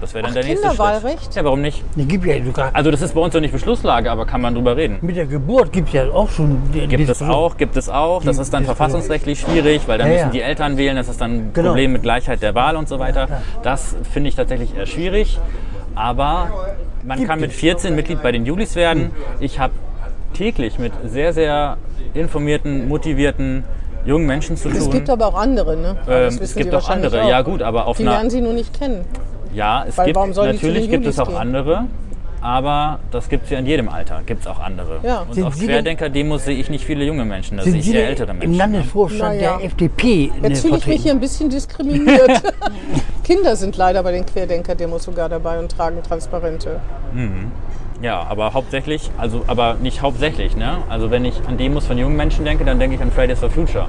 das wäre dann Ach, der nächste Kinderwahlrecht? Schritt. Ja, warum nicht? Die gibt ja sogar, Also das ist bei uns noch nicht Beschlusslage, aber kann man drüber reden. mit der Geburt gibt es ja auch schon. die- Gibt es auch, gibt es auch. Das ist dann Diskussion. verfassungsrechtlich schwierig, weil dann Ja, müssen ja. die Eltern wählen. Das ist dann ein Genau. Problem mit Gleichheit der Wahl und so weiter. Das finde ich tatsächlich eher schwierig. Aber man Gibt kann mit es. 14 Mitglied bei den Julis werden. Ich habe täglich mit sehr, sehr informierten, motivierten jungen Menschen zu tun. Es gibt aber auch andere, ne? Ähm, das es gibt auch andere, ja gut, aber auf Die einer lernen Sie nur nicht kennen. Ja, es Weil gibt natürlich gibt es auch gehen? andere, aber das gibt es ja in jedem Alter. Gibt es auch andere. Ja. Und Sind auf Querdenker-Demos sehe ich nicht viele junge Menschen, da sehe Sind ich eher ältere im Menschen. ne? Landesvorstand Naja. der FDP Jetzt fühle ich mich hier ein bisschen diskriminiert. Kinder sind leider bei den Querdenker-Demos sogar dabei und tragen Transparente. Ja, aber hauptsächlich, also aber nicht hauptsächlich, ne? Also wenn ich an Demos von jungen Menschen denke, dann denke ich an Fridays for Future.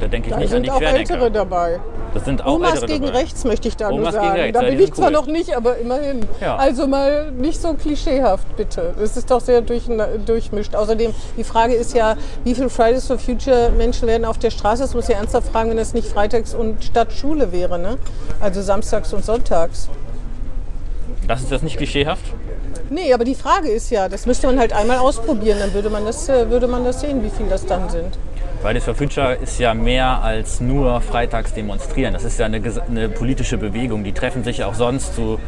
Da denke ich Da nicht an die sind auch Querdenker. Ältere dabei. Das sind auch Omas gegen dabei. rechts möchte ich da nur Omas gegen sagen. rechts, da ja, bin die ich sind zwar cool. noch nicht, aber immerhin. Ja. Also mal nicht so klischeehaft, bitte. Es ist doch sehr durch, durchmischt. Außerdem, die Frage ist ja, wie viele Fridays for Future Menschen werden auf der Straße? Das muss ich ernsthaft fragen, wenn das nicht freitags und statt Schule wäre, ne? Also samstags und sonntags. Das ist das nicht klischeehaft? Nee, aber die Frage ist ja, das müsste man halt einmal ausprobieren, dann würde man das, äh, würde man das sehen, wie viel das dann sind. Fridays for Future ist ja mehr als nur freitags demonstrieren. Das ist ja eine, eine politische Bewegung. Die treffen sich ja auch sonst zu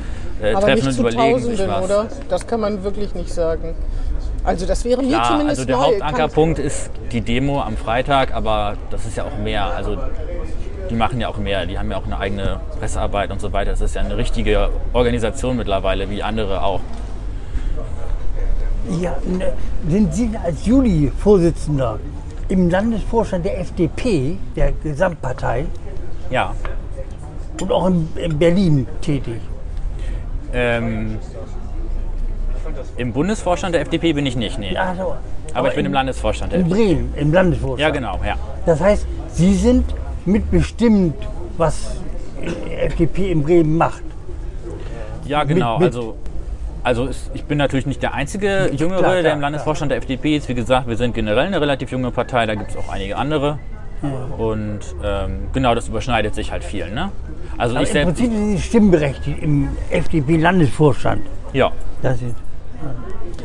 äh, Aber Treffen nicht und zu überlegen sich Tausenden, was. oder? Das kann man wirklich nicht sagen. Also das wäre mir Ja, zumindest also der neu. Hauptankerpunkt ist die Demo am Freitag, aber das ist ja auch mehr. Also die machen ja auch mehr. Die haben ja auch eine eigene Pressearbeit und so weiter. Das ist ja eine richtige Organisation mittlerweile, wie andere auch. Ja, ne, sind Sie als Juli-Vorsitzender im Landesvorstand der FDP, der Gesamtpartei, Ja. und auch in, in Berlin tätig? Ähm, Im Bundesvorstand der FDP bin ich nicht, nee. Ja, so. aber ich bin in, im Landesvorstand der In FDP. Bremen, im Landesvorstand. Ja, genau, ja. Das heißt, Sie sind mitbestimmt, was die FDP in Bremen macht. Ja, genau. mit- also also es, ich bin natürlich nicht der einzige Jüngere, Klar, der klar, im Landesvorstand der FDP ist. Wie gesagt, wir sind generell eine relativ junge Partei, da gibt es auch einige andere. Und ähm, genau, das überschneidet sich halt viel. Ne? Also Aber ich im selbst, Prinzip sind Sie stimmberechtigt im FDP-Landesvorstand. ja, Das ist,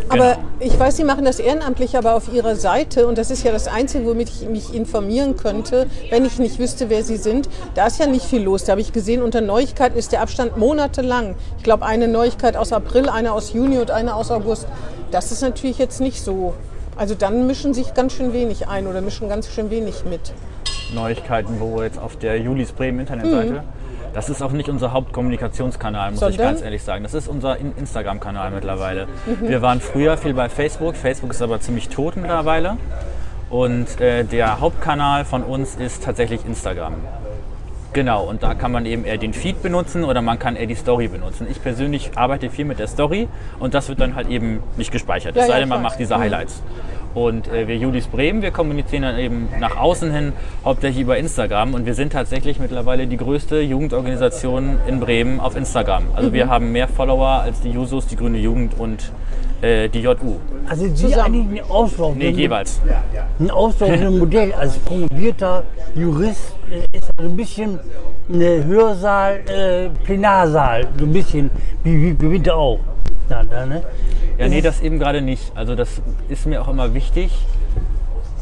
Aber Genau. ich weiß, Sie machen das ehrenamtlich, aber auf Ihrer Seite, und das ist ja das Einzige, womit ich mich informieren könnte, wenn ich nicht wüsste, wer Sie sind, da ist ja nicht viel los. Da habe ich gesehen, unter Neuigkeiten ist der Abstand monatelang. Ich glaube, eine Neuigkeit aus April, eine aus Juni und eine aus August. Das ist natürlich jetzt nicht so. Also dann mischen sich ganz schön wenig ein oder mischen ganz schön wenig mit. Neuigkeiten, wo jetzt auf der Julis Bremen Internetseite. Das ist auch nicht unser Hauptkommunikationskanal, muss ich Sondern? ganz ehrlich sagen. Das ist unser In- Instagram-Kanal mittlerweile. Wir waren früher viel bei Facebook. Facebook ist aber ziemlich tot mittlerweile. Und äh, der Hauptkanal von uns ist tatsächlich Instagram. Genau, und da kann man eben eher den Feed benutzen oder man kann eher die Story benutzen. Ich persönlich arbeite viel mit der Story und das wird dann halt eben nicht gespeichert. Ja, es sei denn, man macht diese Highlights. Und äh, wir Julis Bremen, wir kommunizieren dann eben nach außen hin hauptsächlich über Instagram und wir sind tatsächlich mittlerweile die größte Jugendorganisation in Bremen auf Instagram. Also wir haben mehr Follower als die Jusos, die Grüne Jugend und äh, die JU. Also Sie Zusammen. eigentlich ein Auslauf, Nee, jeweils. ein auslaufendes Modell als promovierter Jurist äh, ist also ein bisschen eine Hörsaal, äh, Plenarsaal, so ein bisschen wie, wie er auch. Da, da, ne? Ja, nee, das eben gerade nicht. Also das ist mir auch immer wichtig,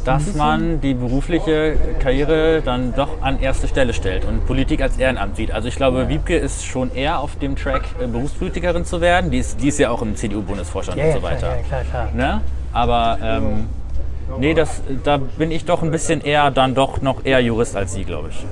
dass man die berufliche Karriere dann doch an erste Stelle stellt und Politik als Ehrenamt sieht. Also ich glaube, Wiebke ist schon eher auf dem Track, äh, Berufspolitikerin zu werden. Die ist, die ist ja auch im CDU-Bundesvorstand Ja, und so weiter. ja, klar, klar. Ne? Aber ähm, nee, das, da bin ich doch ein bisschen eher dann doch noch eher Jurist als Sie, glaube ich.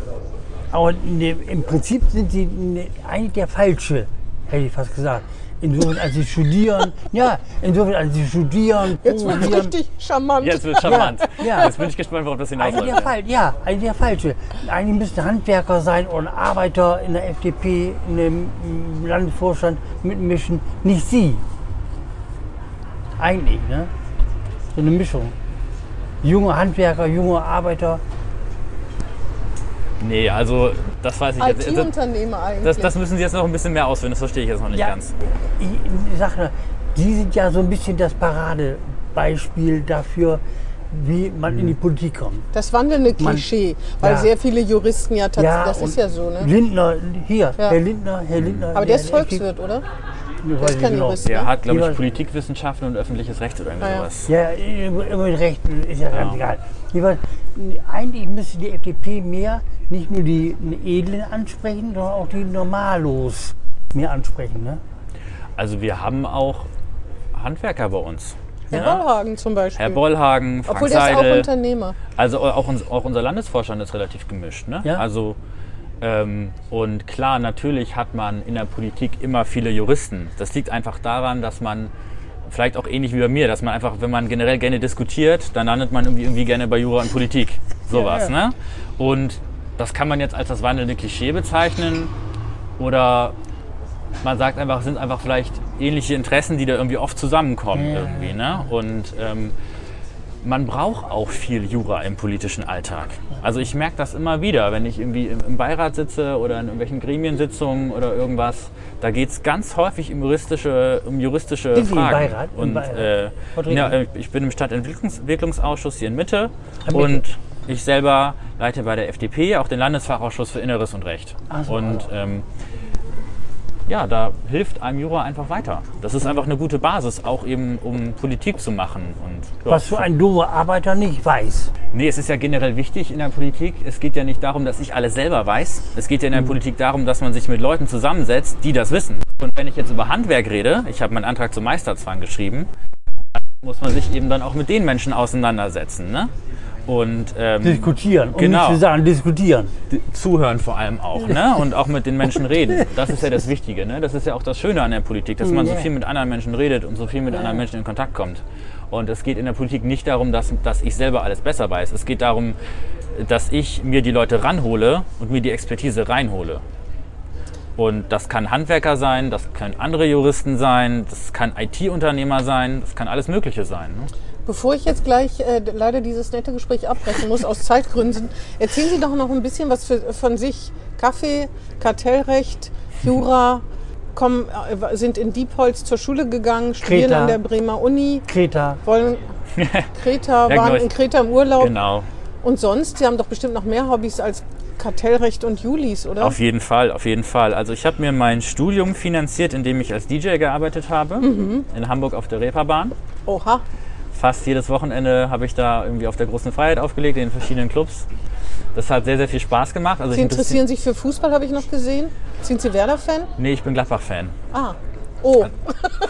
Aber ne, im Prinzip sind sie ne, eigentlich der Falsche, hätte ich fast gesagt. Insofern, als sie studieren, ja, insofern, als sie studieren, Jetzt wird promovieren, richtig charmant. Jetzt wird charmant. ja. Jetzt bin ich gespannt, worauf das Eigentlich der hinausläuft. Fall, ja, eigentlich der Falsche. Eigentlich müsste Handwerker sein oder Arbeiter in der FDP, in dem Landesvorstand mitmischen, nicht Sie. Eigentlich, ne? So eine Mischung. Junge Handwerker, junge Arbeiter. Nee, also das weiß ich jetzt. IT-Unternehmer eigentlich. das, das müssen Sie jetzt noch ein bisschen mehr ausführen, das verstehe ich jetzt noch nicht Ja, ganz. ich, ich sag nur, die sind ja so ein bisschen das Paradebeispiel dafür, wie man in die Politik kommt. das wandelnde Man- Klischee, weil ja. sehr viele Juristen ja tatsächlich, das und ist ja so, ne? Lindner, hier, Ja. Herr Lindner, Herr Lindner. Aber der ist Volkswirt, oder? Der Der ist kein Jurist, Der ne? hat, glaube ich, Politikwissenschaften und öffentliches Recht oder irgendwie Ah, ja. Ja, mit Rechten ist ja ganz egal. Eigentlich müsste die FDP mehr nicht nur die Edlen ansprechen, sondern auch die Normalos mehr ansprechen. Ne? Also wir haben auch Handwerker bei uns. Herr Ja. Bollhagen zum Beispiel. Herr Bollhagen, Frank Obwohl der ist auch Seidel. Unternehmer. Also auch, uns, auch unser Landesvorstand ist relativ gemischt. Ne? Ja. Also, ähm, und klar, natürlich hat man in der Politik immer viele Juristen. Das liegt einfach daran, dass man, vielleicht auch ähnlich wie bei mir, dass man einfach, wenn man generell gerne diskutiert, dann landet man irgendwie, irgendwie gerne bei Jura und Politik. Sowas. Ja, ja. Ne? Und das kann man jetzt als das wandelnde Klischee bezeichnen. Oder man sagt einfach, es sind einfach vielleicht ähnliche Interessen, die da irgendwie oft zusammenkommen. Irgendwie, ne? Und ähm, man braucht auch viel Jura im politischen Alltag. Also ich merke das immer wieder, wenn ich irgendwie im, im Beirat sitze oder in irgendwelchen Gremiensitzungen oder irgendwas. Da geht es ganz häufig um juristische, um juristische Sind Sie im Fragen. Beirat? Im Und Beirat? äh, ja, ich bin im Stadtentwicklungsausschuss hier in Mitte Mitte. und ich selber leite bei der FDP auch den Landesfachausschuss für Inneres und Recht. So, und ähm, ja, da hilft einem Jura einfach weiter. Das ist einfach eine gute Basis, auch eben um Politik zu machen. Und, ja, Was so ein dummer Arbeiter nicht weiß. Nee, es ist ja generell wichtig in der Politik. Es geht ja nicht darum, dass ich alles selber weiß. Es geht ja in der Politik darum, dass man sich mit Leuten zusammensetzt, die das wissen. Und wenn ich jetzt über Handwerk rede, ich habe meinen Antrag zum Meisterzwang geschrieben, dann muss man sich eben dann auch mit den Menschen auseinandersetzen. Ne? Und ähm, Diskutieren. Um Genau. nicht zu sagen, diskutieren. zuhören vor allem auch. Ne? Und auch mit den Menschen reden. Das ist ja das Wichtige. Ne? Das ist ja auch das Schöne an der Politik, dass man so viel mit anderen Menschen redet und so viel mit anderen Menschen in Kontakt kommt. Und es geht in der Politik nicht darum, dass, dass ich selber alles besser weiß. Es geht darum, dass ich mir die Leute ranhole und mir die Expertise reinhole. Und das kann Handwerker sein, das können andere Juristen sein, das kann IT-Unternehmer sein, das kann alles Mögliche sein. Ne? Bevor ich jetzt gleich äh, leider dieses nette Gespräch abbrechen muss, aus Zeitgründen, erzählen Sie doch noch ein bisschen was für, von sich. Kaffee, Kartellrecht, Jura, kommen, äh, sind in Diepholz zur Schule gegangen, studieren Kreta. an der Bremer Uni, Kreta. wollen Kreta, waren genau. in Kreta im Urlaub. Genau. Und sonst, Sie haben doch bestimmt noch mehr Hobbys als Kartellrecht und Julis, oder? Auf jeden Fall, auf jeden Fall. Also ich habe mir mein Studium finanziert, indem ich als DJ gearbeitet habe, in Hamburg auf der Reeperbahn. Oha. Fast jedes Wochenende habe ich da irgendwie auf der großen Freiheit aufgelegt, in verschiedenen Clubs. Das hat sehr, sehr viel Spaß gemacht. Also Sie interessieren sich für Fußball, habe ich noch gesehen. Sind Sie Werder-Fan? Nee, ich bin Gladbach-Fan. Ah. Oh.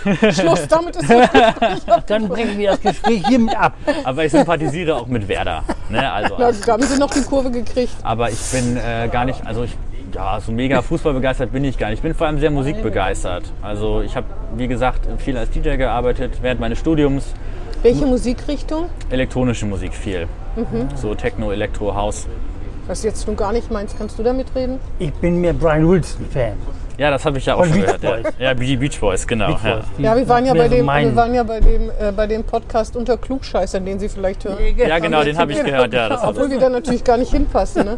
Schluss, damit ist das ab. Dann brechen wir das Gespräch hiermit ab. Aber ich sympathisiere auch mit Werder. Ne? Also, Na, da haben Sie noch die Kurve gekriegt. aber ich bin äh, gar nicht, also ich, ja, so mega Fußball begeistert bin ich gar nicht. Ich bin vor allem sehr musikbegeistert. Also ich habe, wie gesagt, viel als DJ gearbeitet während meines Studiums. Welche Musikrichtung? Elektronische Musik viel. So Techno, Elektro, House. Was du jetzt nun gar nicht meinst, kannst du damit reden? Ich bin mehr Brian Wilson-Fan. Ja, das habe ich ja auch Von schon Beach gehört. Boys. Ja, ja die Beach Boys, genau. Beach ja. Boys, die Ja, wir waren ja bei dem, wir waren ja bei dem, äh, bei dem Podcast unter Klugscheißern, den Sie vielleicht hören. ja, genau, den habe ich gehört. Ja, das Obwohl wir da natürlich gar nicht hinpassen. Ne?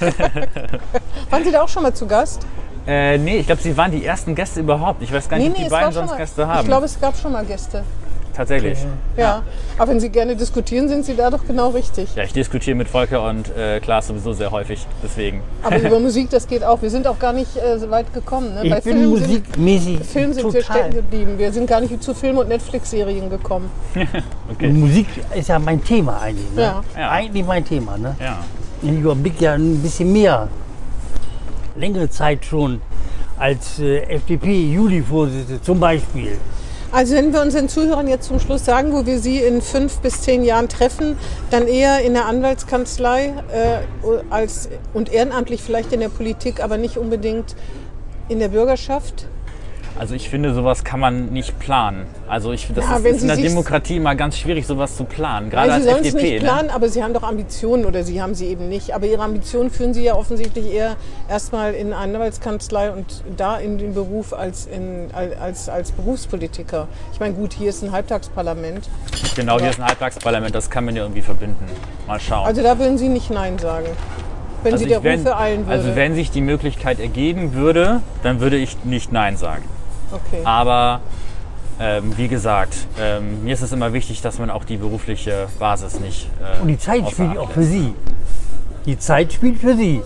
waren Sie da auch schon mal zu Gast? äh, nee, ich glaube, Sie waren die ersten Gäste überhaupt. Ich weiß gar nicht, ob die es war beiden sonst mal. Gäste haben. Ich glaube, es gab schon mal Gäste. Tatsächlich. Ja. Aber wenn Sie gerne diskutieren, sind Sie da doch genau richtig. Ja, ich diskutiere mit Volker und äh, Klaas sowieso sehr häufig. Deswegen. Aber über Musik, das geht auch. Wir sind auch gar nicht äh, so weit gekommen. Ne? Ich bin Film sind, musikmäßig Film sind wir total. stecken geblieben. Wir sind gar nicht zu Film- und Netflix-Serien gekommen. Okay. Musik ist ja mein Thema eigentlich. Ne? Ja. Ja. Eigentlich mein Thema. Ne? Ja. Ich überblicke ja ein bisschen mehr. Längere Zeit schon als äh, FDP-Juli-Vorsitzende zum Beispiel. Also wenn wir unseren Zuhörern jetzt zum Schluss sagen, wo wir sie in fünf bis zehn Jahren treffen, dann eher in der Anwaltskanzlei äh, als, und ehrenamtlich vielleicht in der Politik, aber nicht unbedingt in der Bürgerschaft. Also ich finde, sowas kann man nicht planen. Also ich, das Ja, ist, ist Sie in der Demokratie immer ganz schwierig, sowas zu planen. Gerade Nein, Sie als FDP. nicht ne? planen, aber Sie haben doch Ambitionen oder Sie haben sie eben nicht. Aber Ihre Ambitionen führen Sie ja offensichtlich eher erstmal in eine Anwaltskanzlei und da in den Beruf als, in, als, als Berufspolitiker. Ich meine, gut, hier ist ein Halbtagsparlament. Genau, hier ist ein Halbtagsparlament, das kann man ja irgendwie verbinden. Mal schauen. Also da würden Sie nicht Nein sagen, wenn Also Sie der wenn- Ruf ereilen würde. Also wenn sich die Möglichkeit ergeben würde, dann würde ich nicht Nein sagen. Okay. Aber ähm, wie gesagt, ähm, mir ist es immer wichtig, dass man auch die berufliche Basis nicht. Äh, Und die Zeit spielt auch für Sie. Die Zeit spielt für Sie.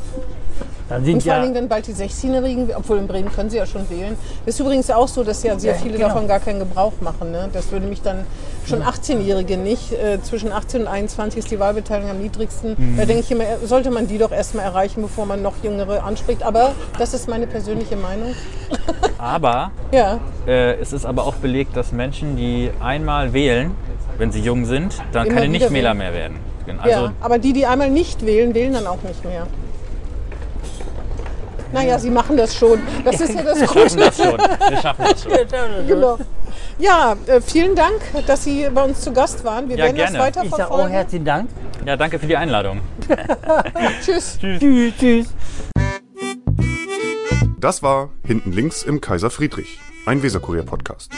Dann sind Und vor ja, allen Dingen dann bald die 16-Jährigen, obwohl in Bremen können sie ja schon wählen. Das ist übrigens auch so, dass ja sehr viele genau. davon gar keinen Gebrauch machen. Ne? Das würde mich dann schon 18-Jährige nicht. Äh, zwischen 18 und 21 ist die Wahlbeteiligung am niedrigsten. Mhm. Da denke ich immer, sollte man die doch erstmal erreichen, bevor man noch Jüngere anspricht. Aber das ist meine persönliche Meinung. Aber Ja, äh, es ist aber auch belegt, dass Menschen, die einmal wählen, wenn sie jung sind, dann Immer keine Nichtwähler mehr werden. Genau. Also ja. Aber die, die einmal nicht wählen, wählen dann auch nicht mehr. Naja, sie machen das schon. Das ist ja das wir schaffen Gute. das schon. Wir schaffen das schon. Genau. Ja, äh, vielen Dank, dass Sie bei uns zu Gast waren. Wir Ja, werden gerne. das weiter ich sage auch verfolgen. herzlichen Dank. Ja, danke für die Einladung. Tschüss. Tschüss, tschüss. Das war Hinten links im Kaiser Friedrich, ein Weserkurier-Podcast.